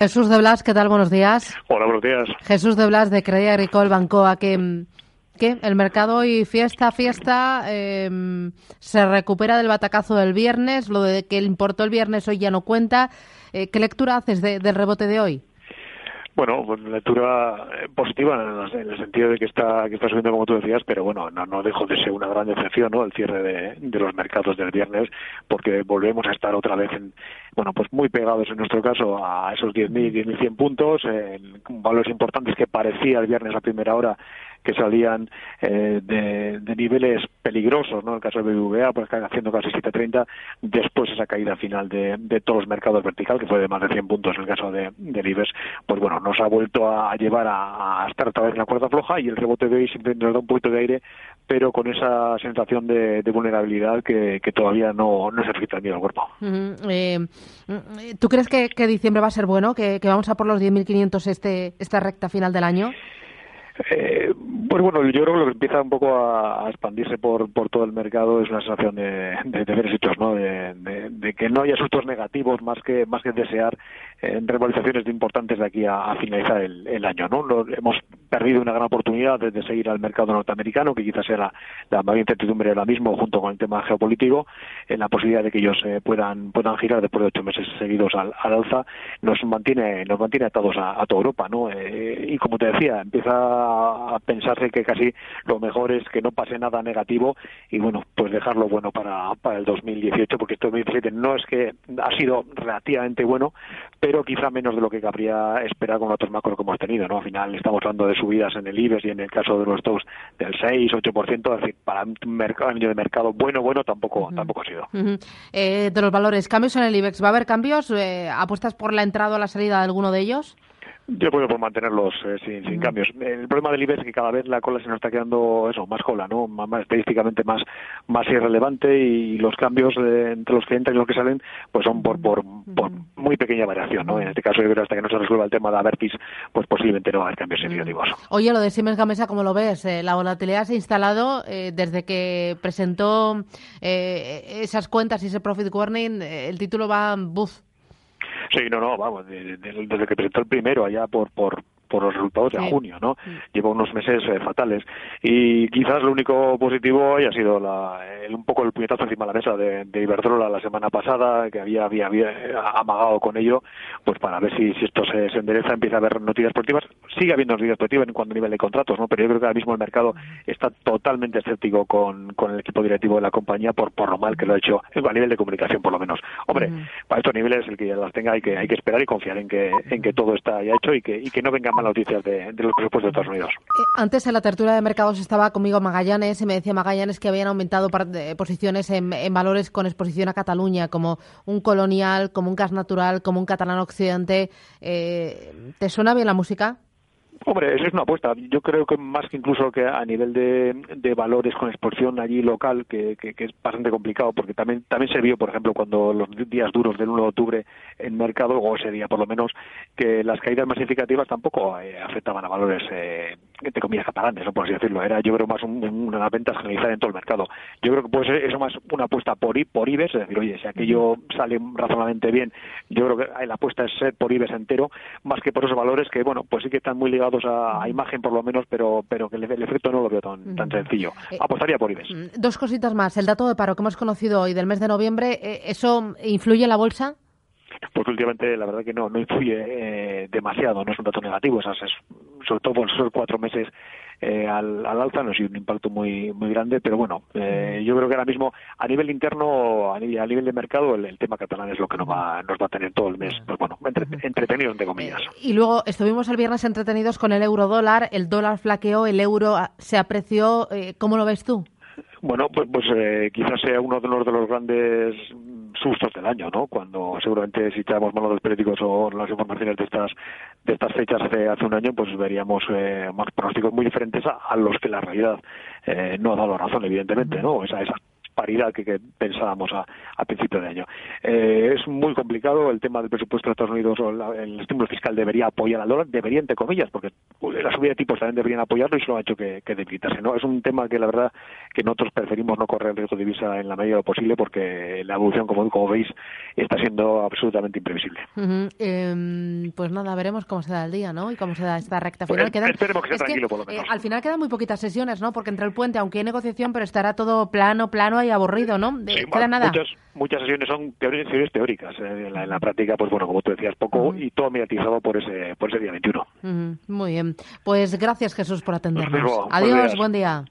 Jesús de Blas, ¿qué tal? Buenos días. Hola, buenos días. Jesús de Blas de Crédit Agricole Bancoa, que, que el mercado hoy fiesta, fiesta, eh, se recupera del batacazo del viernes, lo de que importó el viernes hoy ya no cuenta. Eh, ¿Qué lectura haces de, del rebote de hoy? Bueno, lectura eh, positiva en el sentido de que está que está subiendo como tú decías, pero bueno, no, no dejo de ser una gran decepción, ¿no? El cierre de, de los mercados del viernes, porque volvemos a estar otra vez en, bueno, pues muy pegados en nuestro caso a esos 10.000, 10.100 puntos, en valores importantes que parecía el viernes a primera hora que salían eh, de, niveles peligrosos, ¿no? En el caso de BBVA, pues haciendo casi 7.30, después esa caída final de, todos los mercados vertical, que fue de más de 100 puntos en el caso de, del IBEX, pues bueno, nos ha vuelto a, llevar a, estar otra vez en la cuerda floja y el rebote de hoy siempre nos da un poquito de aire, pero con esa sensación de, de vulnerabilidad que, todavía no, no se afecta ni al cuerpo. Uh -huh. eh, ¿Tú crees que, que, diciembre va a ser bueno? ¿Que, que vamos a por los 10.500 este, esta recta final del año? Eh, pues bueno, yo creo que lo que empieza un poco a, expandirse por, por todo el mercado es una sensación de, de hechos, ¿no? De, que no haya asuntos negativos más que más que desear eh, revalorizaciones importantes de aquí a, finalizar el, año, ¿no? Lo, hemos perdido una gran oportunidad de, seguir al mercado norteamericano, que quizás sea la, la mayor incertidumbre ahora mismo, junto con el tema geopolítico, en la posibilidad de que ellos eh, puedan puedan girar después de ocho meses seguidos al, al alza, nos mantiene nos mantiene atados a, a toda Europa, ¿no? Eh, y como te decía, empieza a pensarse que casi lo mejor es que no pase nada negativo y bueno, pues dejarlo bueno para, para el 2018, porque este 2017 no es que ha sido relativamente bueno, pero quizá menos de lo que cabría esperar con otros macros que hemos tenido, ¿no? Al final estamos hablando de subidas en el IBEX y en el caso de los dos del 6, 8%, es decir, para un mercado, año de mercado bueno, bueno, tampoco, uh -huh. tampoco ha sido. Uh -huh. eh, de los valores, cambios en el IBEX, ¿va a haber cambios? Eh, ¿Apuestas por la entrada o la salida de alguno de ellos? Yo puedo por mantenerlos eh, sin, sin, cambios. El problema del IBEX es que cada vez la cola se nos está quedando eso, más cola, ¿no? Más, más estadísticamente más más irrelevante y los cambios eh, entre los que entran y los que salen pues son por, por, por muy pequeña variación, ¿no? En este caso yo creo hasta que no se resuelva el tema de Avertis, pues posiblemente no va a haber cambios significativos. Oye, lo de Siemens Gamesa, ¿cómo lo ves? Eh, la volatilidad se ha instalado eh, desde que presentó eh, esas cuentas y ese profit warning, el título va buf Sí, no, no, vamos, desde, desde que presentó el primero, allá por, por, por los resultados de sí. junio, ¿no? Sí. Lleva unos meses eh, fatales. Y quizás lo único positivo haya sido la, el, un poco el puñetazo encima de la mesa de, de Iberdrola la semana pasada, que había, había, había, amagado con ello, pues para ver si, si esto se, se, endereza, empieza a haber noticias positivas. Sigue habiendo noticias positivas en cuanto a nivel de contratos, ¿no? Pero yo creo que ahora mismo el mercado está totalmente escéptico con, con el equipo directivo de la compañía por, por lo mal que lo ha hecho, a nivel de comunicación por lo menos. Hombre, uh -huh. para estos niveles el que ya las tenga hay que, hay que esperar y confiar en que, en que todo está ya hecho y que, y que no vengan noticias de, los presupuestos de Estados Unidos. Antes en la tertulia de mercados estaba conmigo Magallanes y me decía Magallanes que habían aumentado posiciones en, en, valores con exposición a Cataluña, como un colonial, como un gas natural, como un catalán occidente. Eh, ¿Te suena bien la música? Hombre, eso es una apuesta. Yo creo que más que incluso que a nivel de, de valores con exposición allí local, que, que, que, es bastante complicado, porque también también se vio, por ejemplo, cuando los días duros del 1 de octubre en mercado, o ese día por lo menos, que las caídas más significativas tampoco eh, afectaban a valores, eh, entre comillas, catalanes, ¿no? por así decirlo. Era, yo creo, más un, una venta generalizada en todo el mercado. Yo creo que puede ser eso más una apuesta por, por IBEX, es decir, oye, si aquello sale razonablemente bien, yo creo que la apuesta es ser por IBEX entero, más que por esos valores que, bueno, pues sí que están muy ligados a, a, imagen por lo menos, pero pero que el, el efecto no lo veo tan, tan sencillo. Eh, Apostaría por IBEX. Dos cositas más. El dato de paro que hemos conocido hoy del mes de noviembre, eh, ¿eso influye en la bolsa? Pues últimamente la verdad que no, no influye eh, demasiado, no es un dato negativo, esas es, sobre todo por esos cuatro meses eh, al, al, alza no ha sido un impacto muy muy grande, pero bueno, eh, yo creo que ahora mismo a nivel interno, a nivel, a nivel de mercado, el, el, tema catalán es lo que nos va, nos va a tener todo el mes, pues bueno, entre, entretenido entre comillas. Eh, y luego estuvimos el viernes entretenidos con el euro dólar, el dólar flaqueó, el euro se apreció, ¿cómo lo ves tú? Bueno, pues, pues eh, quizás sea uno de los, de los grandes sustos del año, ¿no? Cuando seguramente si echamos mano de los periódicos o las informaciones de estas de estas fechas hace, hace un año, pues veríamos eh, más pronósticos muy diferentes a, los que la realidad eh, no ha dado razón, evidentemente, ¿no? Esa, esa paridad que, pensábamos a, a, principio de año. Eh, es muy complicado el tema del presupuesto de Estados Unidos o el estímulo fiscal debería apoyar al dólar, debería entre comillas, porque la subida de tipos también deberían apoyarlo y solo ha hecho que, que debilitarse. ¿no? Es un tema que la verdad que nosotros preferimos no correr el riesgo de divisa en la medida de lo posible porque la evolución, como, como veis, está siendo absolutamente imprevisible. Em, pues nada, veremos cómo se da el día, ¿no? Y cómo se da esta recta pues final. esperemos que sea tranquilo, por lo menos. Eh, al final quedan muy poquitas sesiones, ¿no? Porque entre el puente, aunque hay negociación, pero estará todo plano, plano y aburrido, ¿no? queda nada. Muchas, muchas sesiones son teorías teóricas. ¿eh? En, la, práctica, pues bueno, como tú decías, poco y todo mediatizado por ese, por ese día 21. Muy bien. Pues gracias, Jesús, por atendernos. Adiós, buen día.